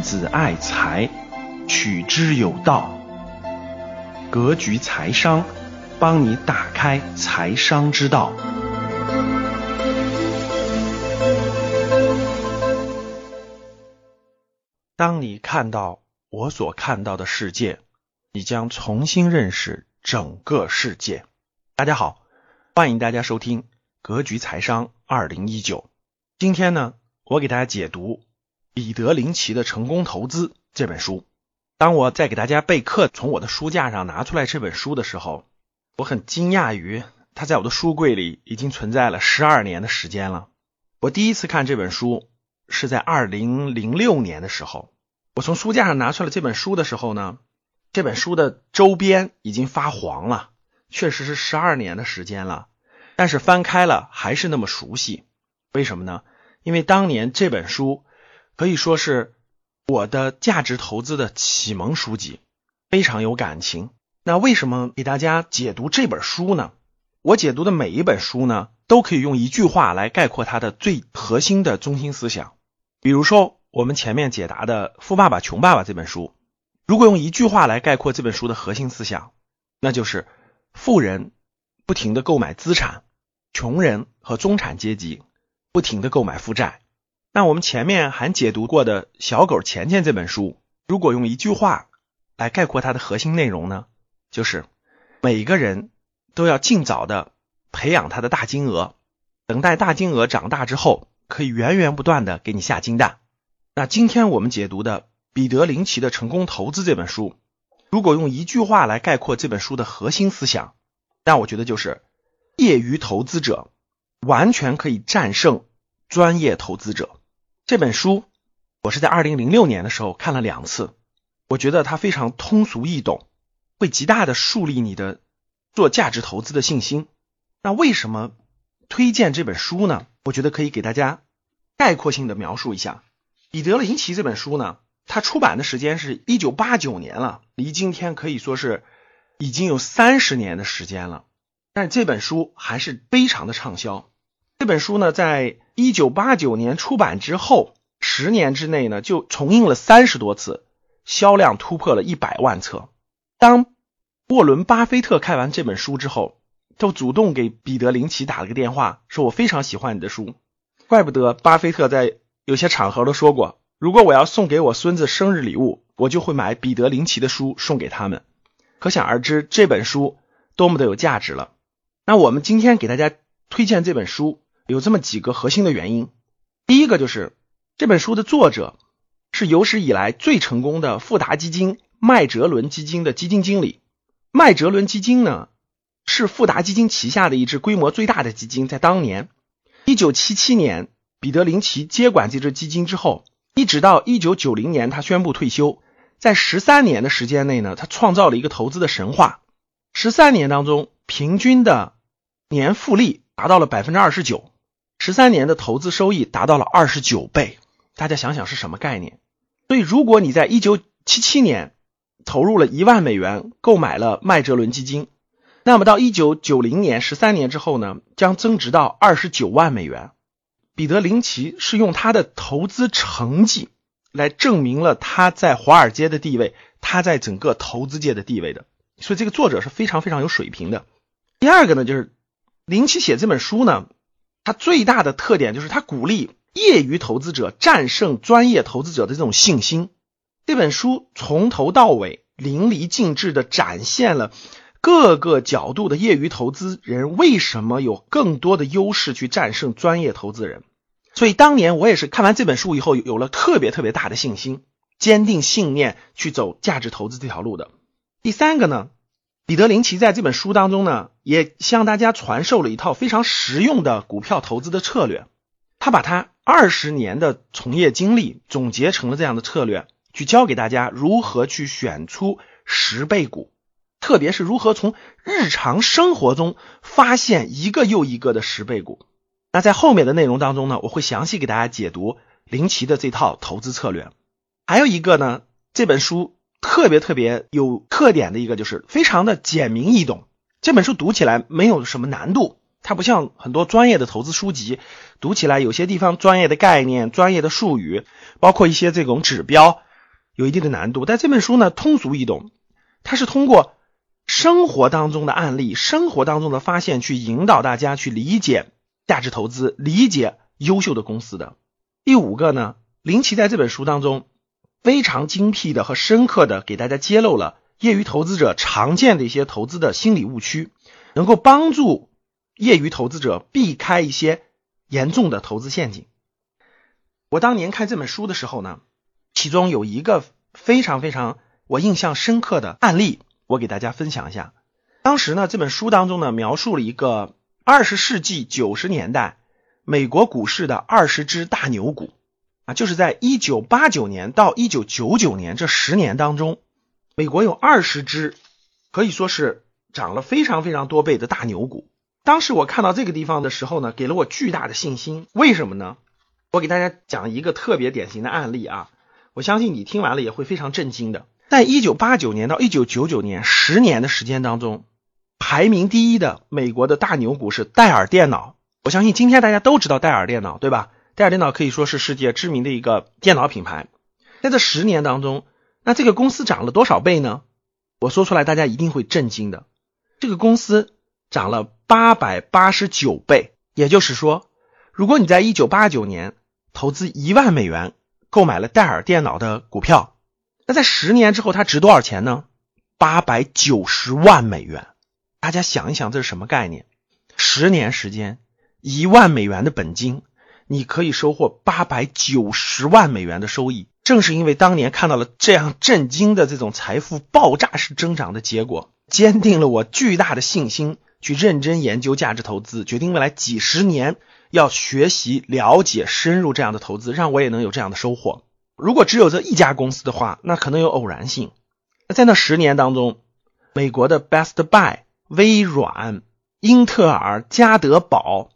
子爱财，取之有道。格局财商，帮你打开财商之道。当你看到我所看到的世界，你将重新认识整个世界。大家好，欢迎大家收听《格局财商二零一九》。今天呢，我给大家解读彼得林奇的《成功投资》这本书。当我在给大家备课，从我的书架上拿出来这本书的时候，我很惊讶于它在我的书柜里已经存在了十二年的时间了。我第一次看这本书是在二零零六年的时候，我从书架上拿出了这本书的时候呢，这本书的周边已经发黄了，确实是十二年的时间了。但是翻开了还是那么熟悉，为什么呢？因为当年这本书可以说是。我的价值投资的启蒙书籍非常有感情。那为什么给大家解读这本书呢？我解读的每一本书呢，都可以用一句话来概括它的最核心的中心思想。比如说，我们前面解答的《富爸爸穷爸爸》这本书，如果用一句话来概括这本书的核心思想，那就是富人不停的购买资产，穷人和中产阶级不停的购买负债。那我们前面还解读过的小狗钱钱这本书，如果用一句话来概括它的核心内容呢，就是每个人都要尽早的培养他的大金额，等待大金额长大之后，可以源源不断的给你下金蛋。那今天我们解读的彼得林奇的《成功投资》这本书，如果用一句话来概括这本书的核心思想，那我觉得就是业余投资者完全可以战胜专业投资者。这本书我是在二零零六年的时候看了两次，我觉得它非常通俗易懂，会极大的树立你的做价值投资的信心。那为什么推荐这本书呢？我觉得可以给大家概括性的描述一下。彼得林奇这本书呢，它出版的时间是一九八九年了，离今天可以说是已经有三十年的时间了，但这本书还是非常的畅销。这本书呢，在一九八九年出版之后，十年之内呢，就重印了三十多次，销量突破了一百万册。当沃伦·巴菲特看完这本书之后，就主动给彼得·林奇打了个电话，说我非常喜欢你的书。怪不得巴菲特在有些场合都说过，如果我要送给我孙子生日礼物，我就会买彼得·林奇的书送给他们。可想而知，这本书多么的有价值了。那我们今天给大家推荐这本书。有这么几个核心的原因，第一个就是这本书的作者是有史以来最成功的富达基金麦哲伦基金的基金经理。麦哲伦基金呢是富达基金旗下的一支规模最大的基金，在当年一九七七年，彼得林奇接管这支基金之后，一直到一九九零年他宣布退休，在十三年的时间内呢，他创造了一个投资的神话。十三年当中，平均的年复利达到了百分之二十九。十三年的投资收益达到了二十九倍，大家想想是什么概念？所以，如果你在一九七七年投入了一万美元购买了麦哲伦基金，那么到一九九零年十三年之后呢，将增值到二十九万美元。彼得林奇是用他的投资成绩来证明了他在华尔街的地位，他在整个投资界的地位的。所以，这个作者是非常非常有水平的。第二个呢，就是林奇写这本书呢。它最大的特点就是它鼓励业余投资者战胜专业投资者的这种信心。这本书从头到尾淋漓尽致的展现了各个角度的业余投资人为什么有更多的优势去战胜专业投资人。所以当年我也是看完这本书以后有了特别特别大的信心，坚定信念去走价值投资这条路的。第三个呢？彼得林奇在这本书当中呢，也向大家传授了一套非常实用的股票投资的策略。他把他二十年的从业经历总结成了这样的策略，去教给大家如何去选出十倍股，特别是如何从日常生活中发现一个又一个的十倍股。那在后面的内容当中呢，我会详细给大家解读林奇的这套投资策略。还有一个呢，这本书。特别特别有特点的一个就是非常的简明易懂，这本书读起来没有什么难度，它不像很多专业的投资书籍，读起来有些地方专业的概念、专业的术语，包括一些这种指标，有一定的难度。但这本书呢，通俗易懂，它是通过生活当中的案例、生活当中的发现，去引导大家去理解价值投资、理解优秀的公司的。第五个呢，林奇在这本书当中非常精辟的和深刻的给大家揭露了业余投资者常见的一些投资的心理误区，能够帮助业余投资者避开一些严重的投资陷阱。我当年看这本书的时候呢，其中有一个非常非常我印象深刻的案例，我给大家分享一下。当时呢，这本书当中呢描述了一个二十世纪九十年代。美国股市的二十只大牛股就是在一九八九年到一九九九年这十年当中，美国有二十只可以说是涨了非常非常多倍的大牛股。当时我看到这个地方的时候呢，给了我巨大的信心。为什么呢？我给大家讲一个特别典型的案例啊，我相信你听完了也会非常震惊的。在一九八九年到一九九九年十年的时间当中，排名第一的美国的大牛股是戴尔电脑。我相信今天大家都知道戴尔电脑，对吧？戴尔电脑可以说是世界知名的一个电脑品牌。在这十年当中，那这个公司涨了多少倍呢？我说出来大家一定会震惊的。这个公司涨了八百八十九倍，也就是说，如果你在一九八九年投资一万美元购买了戴尔电脑的股票，那在十年之后它值多少钱呢？八百九十万美元。大家想一想，这是什么概念？十年时间。一万美元的本金，你可以收获八百九十万美元的收益。正是因为当年看到了这样震惊的这种财富爆炸式增长的结果，坚定了我巨大的信心，去认真研究价值投资，决定未来几十年要学习、了解、深入这样的投资，让我也能有这样的收获。如果只有这一家公司的话，那可能有偶然性。那在那十年当中，美国的 Best Buy、微软、英特尔、加德堡。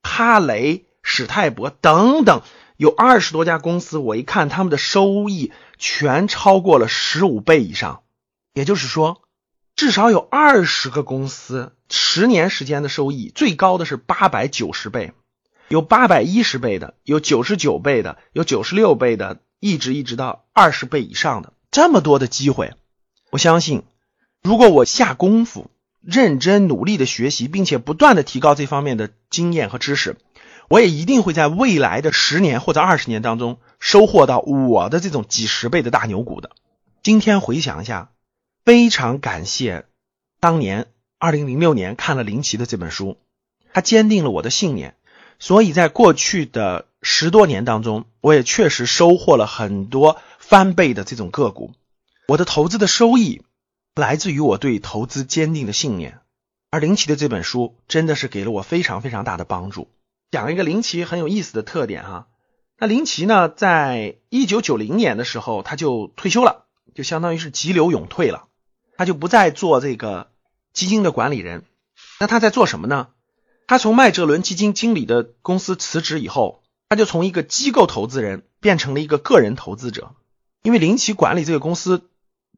哈雷、史泰博等等，有二十多家公司，我一看他们的收益全超过了十五倍以上，也就是说，至少有二十个公司十年时间的收益最高的是八百九十倍，有八百一十倍的，有九十九倍的，有九十六倍的，一直一直到二十倍以上的这么多的机会，我相信，如果我下功夫。认真努力的学习，并且不断的提高这方面的经验和知识，我也一定会在未来的十年或者二十年当中收获到我的这种几十倍的大牛股的。今天回想一下，非常感谢当年二零零六年看了林奇的这本书，他坚定了我的信念，所以在过去的十多年当中，我也确实收获了很多翻倍的这种个股，我的投资的收益。来自于我对投资坚定的信念，而林奇的这本书真的是给了我非常非常大的帮助。讲一个林奇很有意思的特点哈，那林奇呢，在一九九零年的时候他就退休了，就相当于是急流勇退了，他就不再做这个基金的管理人。那他在做什么呢？他从麦哲伦基金经理的公司辞职以后，他就从一个机构投资人变成了一个个人投资者，因为林奇管理这个公司。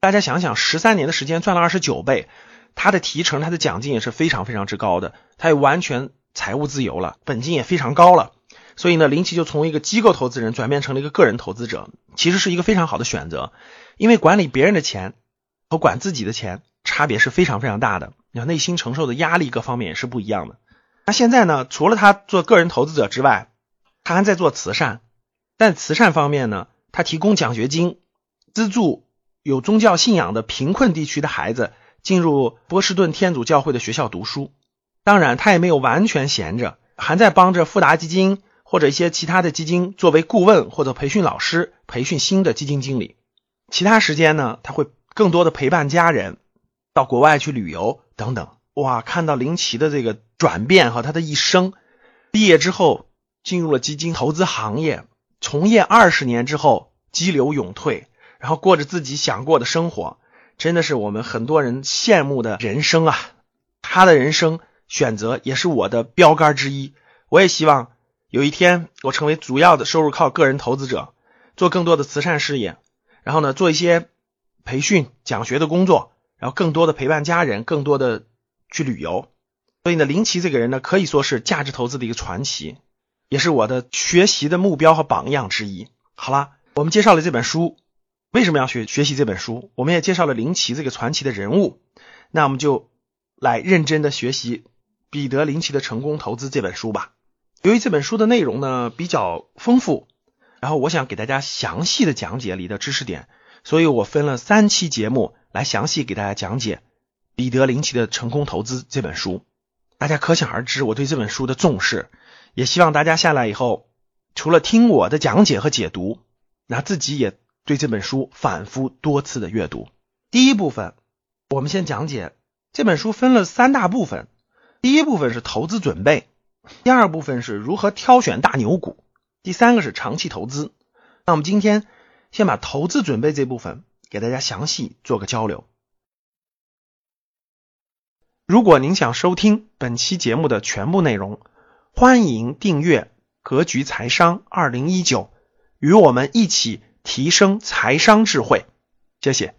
大家想想，十三年的时间赚了二十九倍，他的提成、他的奖金也是非常非常之高的，他也完全财务自由了，本金也非常高了。所以呢，林奇就从一个机构投资人转变成了一个个人投资者，其实是一个非常好的选择。因为管理别人的钱和管自己的钱差别是非常非常大的，你内心承受的压力各方面也是不一样的。那现在呢，除了他做个人投资者之外，他还在做慈善，但慈善方面呢，他提供奖学金资助。有宗教信仰的贫困地区的孩子进入波士顿天主教会的学校读书，当然他也没有完全闲着，还在帮着富达基金或者一些其他的基金作为顾问或者培训老师，培训新的基金经理。其他时间呢，他会更多的陪伴家人，到国外去旅游等等。哇，看到林奇的这个转变和他的一生，毕业之后进入了基金投资行业，从业二十年之后激流勇退。然后过着自己想过的生活，真的是我们很多人羡慕的人生啊！他的人生选择也是我的标杆之一。我也希望有一天我成为主要的收入靠个人投资者，做更多的慈善事业，然后呢做一些培训讲学的工作，然后更多的陪伴家人，更多的去旅游。所以呢，林奇这个人呢，可以说是价值投资的一个传奇，也是我的学习的目标和榜样之一。好了，我们介绍了这本书，为什么要学学习这本书？我们也介绍了林奇这个传奇的人物，那我们就来认真的学习《彼得林奇的成功投资》这本书吧。由于这本书的内容呢比较丰富，然后我想给大家详细的讲解里的知识点，所以我分了三期节目来详细给大家讲解《彼得林奇的成功投资》这本书。大家可想而知我对这本书的重视，也希望大家下来以后，除了听我的讲解和解读，那自己也对这本书反复多次的阅读。第一部分，我们先讲解这本书分了三大部分，第一部分是投资准备。第二部分是如何挑选大牛股，第三个是长期投资。那我们今天先把投资准备这部分给大家详细做个交流。如果您想收听本期节目的全部内容，欢迎订阅《格局财商二零一九》，与我们一起提升财商智慧。谢谢。